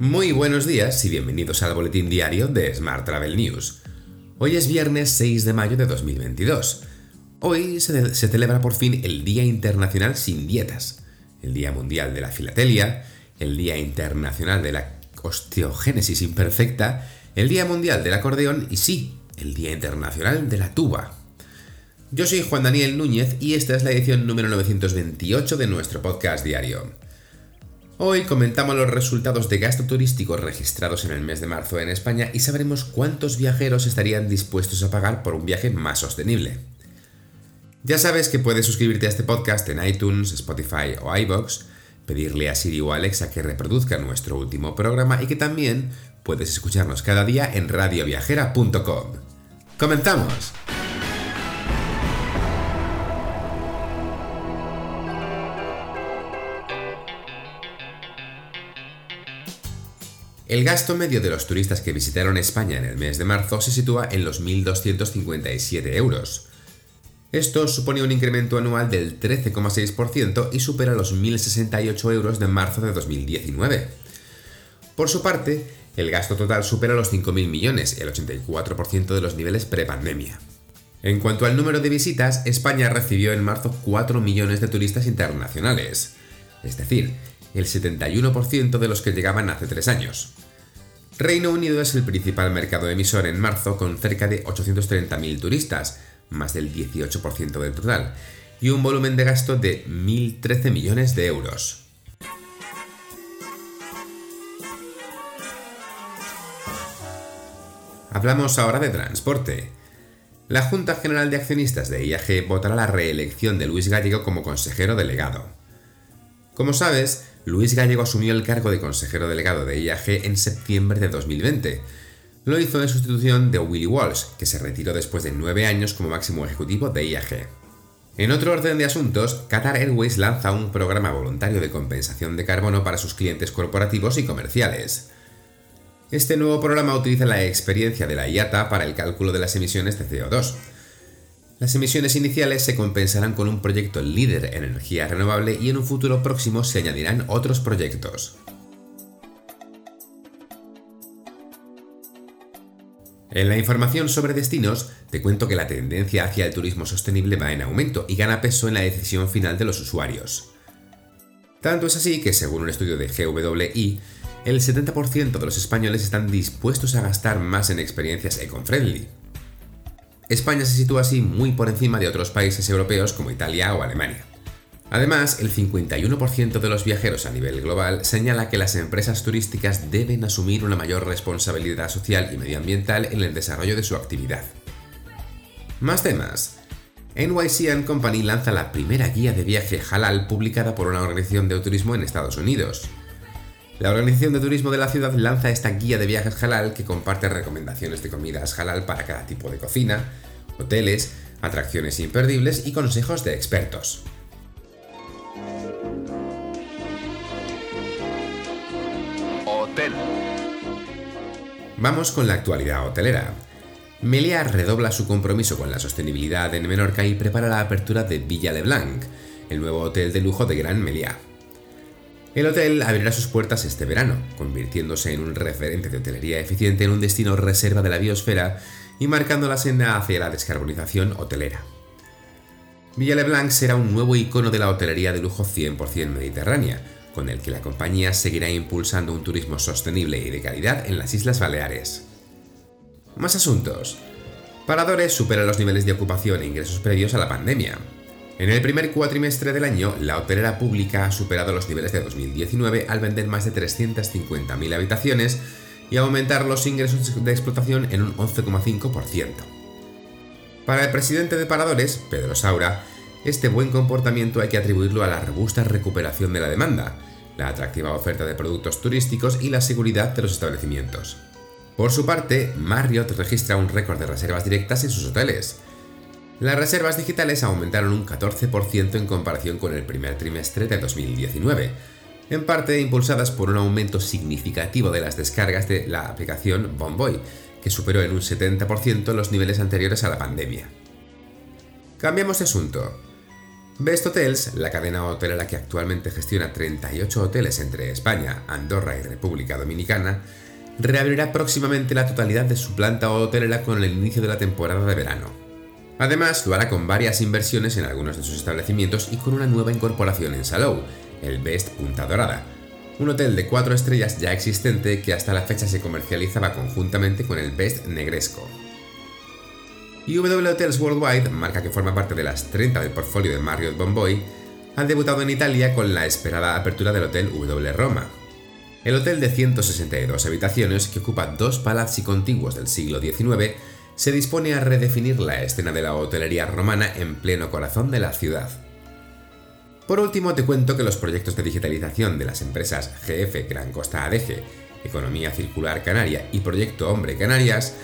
Muy buenos días y bienvenidos al boletín diario de Smart Travel News. Hoy es viernes 6 de mayo de 2022. Hoy se, se, celebra por fin el Día Internacional sin Dietas, el Día Mundial de la Filatelia, el Día Internacional de la Osteogénesis Imperfecta, el Día Mundial del Acordeón y sí, el Día Internacional de la Tuba. Yo soy Juan Daniel Núñez y esta es la edición número 928 de nuestro podcast diario. Hoy comentamos los resultados de gasto turístico registrados en el mes de marzo en España y sabremos cuántos viajeros estarían dispuestos a pagar por un viaje más sostenible. Ya sabes que puedes suscribirte a este podcast en iTunes, Spotify o iBox, pedirle a Siri o Alexa que reproduzca nuestro último programa y que también puedes escucharnos cada día en radioviajera.com. ¡Comenzamos! El gasto medio de los turistas que visitaron España en el mes de marzo se sitúa en los 1.257 euros. Esto supone un incremento anual del 13,6% y supera los 1.068 euros de marzo de 2019. Por su parte, el gasto total supera los 5.000 millones, el 84% de los niveles prepandemia. En cuanto al número de visitas, España recibió en marzo 4 millones de turistas internacionales, es decir, el 71% de los que llegaban hace tres años. Reino Unido es el principal mercado emisor en marzo con cerca de 830.000 turistas, más del 18% del total, y un volumen de gasto de 1.013 millones de euros. Hablamos ahora de transporte. La Junta General de Accionistas de IAG votará la reelección de Luis Gallego como consejero delegado. Como sabes, Luis Gallego asumió el cargo de consejero delegado de IAG en septiembre de 2020. Lo hizo en sustitución de Willy Walsh, que se retiró después de nueve años como máximo ejecutivo de IAG. En otro orden de asuntos, Qatar Airways lanza un programa voluntario de compensación de carbono para sus clientes corporativos y comerciales. Este nuevo programa utiliza la experiencia de la IATA para el cálculo de las emisiones de CO2. Las emisiones iniciales se compensarán con un proyecto líder en energía renovable y en un futuro próximo se añadirán otros proyectos. En la información sobre destinos, te cuento que la tendencia hacia el turismo sostenible va en aumento y gana peso en la decisión final de los usuarios. Tanto es así que, según un estudio de GWI, el 70% de los españoles están dispuestos a gastar más en experiencias eco-friendly. España se sitúa así muy por encima de otros países europeos como Italia o Alemania. Además, el 51% de los viajeros a nivel global señala que las empresas turísticas deben asumir una mayor responsabilidad social y medioambiental en el desarrollo de su actividad. Más temas. NYC Company lanza la primera guía de viaje halal publicada por una organización de turismo en Estados Unidos. La Organización de Turismo de la ciudad lanza esta guía de viajes halal que comparte recomendaciones de comidas halal para cada tipo de cocina, hoteles, atracciones imperdibles y consejos de expertos. Hotel. Vamos con la actualidad hotelera. Meliá redobla su compromiso con la sostenibilidad en Menorca y prepara la apertura de Villa Leblanc, el nuevo hotel de lujo de Gran Meliá. El hotel abrirá sus puertas este verano, convirtiéndose en un referente de hotelería eficiente en un destino reserva de la biosfera y marcando la senda hacia la descarbonización hotelera. Villa Leblanc será un nuevo icono de la hotelería de lujo 100% mediterránea, con el que la compañía seguirá impulsando un turismo sostenible y de calidad en las Islas Baleares. Más asuntos. Paradores supera los niveles de ocupación e ingresos previos a la pandemia, en el primer cuatrimestre del año, la hotelera pública ha superado los niveles de 2019 al vender más de 350.000 habitaciones y aumentar los ingresos de explotación en un 11,5%. Para el presidente de Paradores, Pedro Saura, este buen comportamiento hay que atribuirlo a la robusta recuperación de la demanda, la atractiva oferta de productos turísticos y la seguridad de los establecimientos. Por su parte, Marriott registra un récord de reservas directas en sus hoteles, las reservas digitales aumentaron un 14% en comparación con el primer trimestre de 2019, en parte impulsadas por un aumento significativo de las descargas de la aplicación Bomboy, que superó en un 70% los niveles anteriores a la pandemia. Cambiamos de asunto. Best Hotels, la cadena hotelera que actualmente gestiona 38 hoteles entre España, Andorra y República Dominicana, reabrirá próximamente la totalidad de su planta hotelera con el inicio de la temporada de verano. Además, lo hará con varias inversiones en algunos de sus establecimientos y con una nueva incorporación en Salou, el Best Punta Dorada, un hotel de 4 estrellas ya existente que hasta la fecha se comercializaba conjuntamente con el Best Negresco. W Hotels Worldwide, marca que forma parte de las 30 del portfolio de Marriott Bonvoy, ha debutado en Italia con la esperada apertura del Hotel W Roma. El hotel de 162 habitaciones, que ocupa dos palazzi contiguos del siglo XIX, se dispone a redefinir la escena de la hotelería romana en pleno corazón de la ciudad. Por último, te cuento que los proyectos de digitalización de las empresas GF Gran Costa ADG, Economía Circular Canaria y Proyecto Hombre Canarias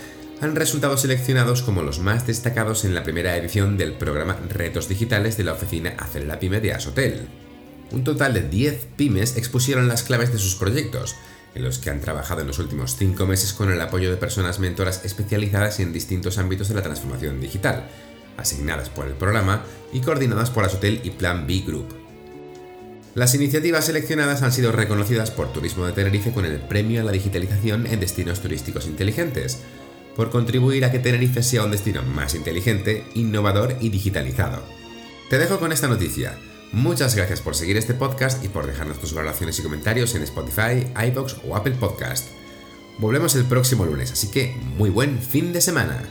han resultado seleccionados como los más destacados en la primera edición del programa Retos Digitales de la oficina Acelera Pyme de Asotel. Un total de 10 pymes expusieron las claves de sus proyectos, en los que han trabajado en los últimos 5 meses con el apoyo de personas mentoras especializadas en distintos ámbitos de la transformación digital, asignadas por el programa y coordinadas por Asotel y Plan B Group. Las iniciativas seleccionadas han sido reconocidas por Turismo de Tenerife con el Premio a la Digitalización en Destinos Turísticos Inteligentes, por contribuir a que Tenerife sea un destino más inteligente, innovador y digitalizado. Te dejo con esta noticia. Muchas gracias por seguir este podcast y por dejarnos tus valoraciones y comentarios en Spotify, iBox o Apple Podcast. Volvemos el próximo lunes, así que muy buen fin de semana.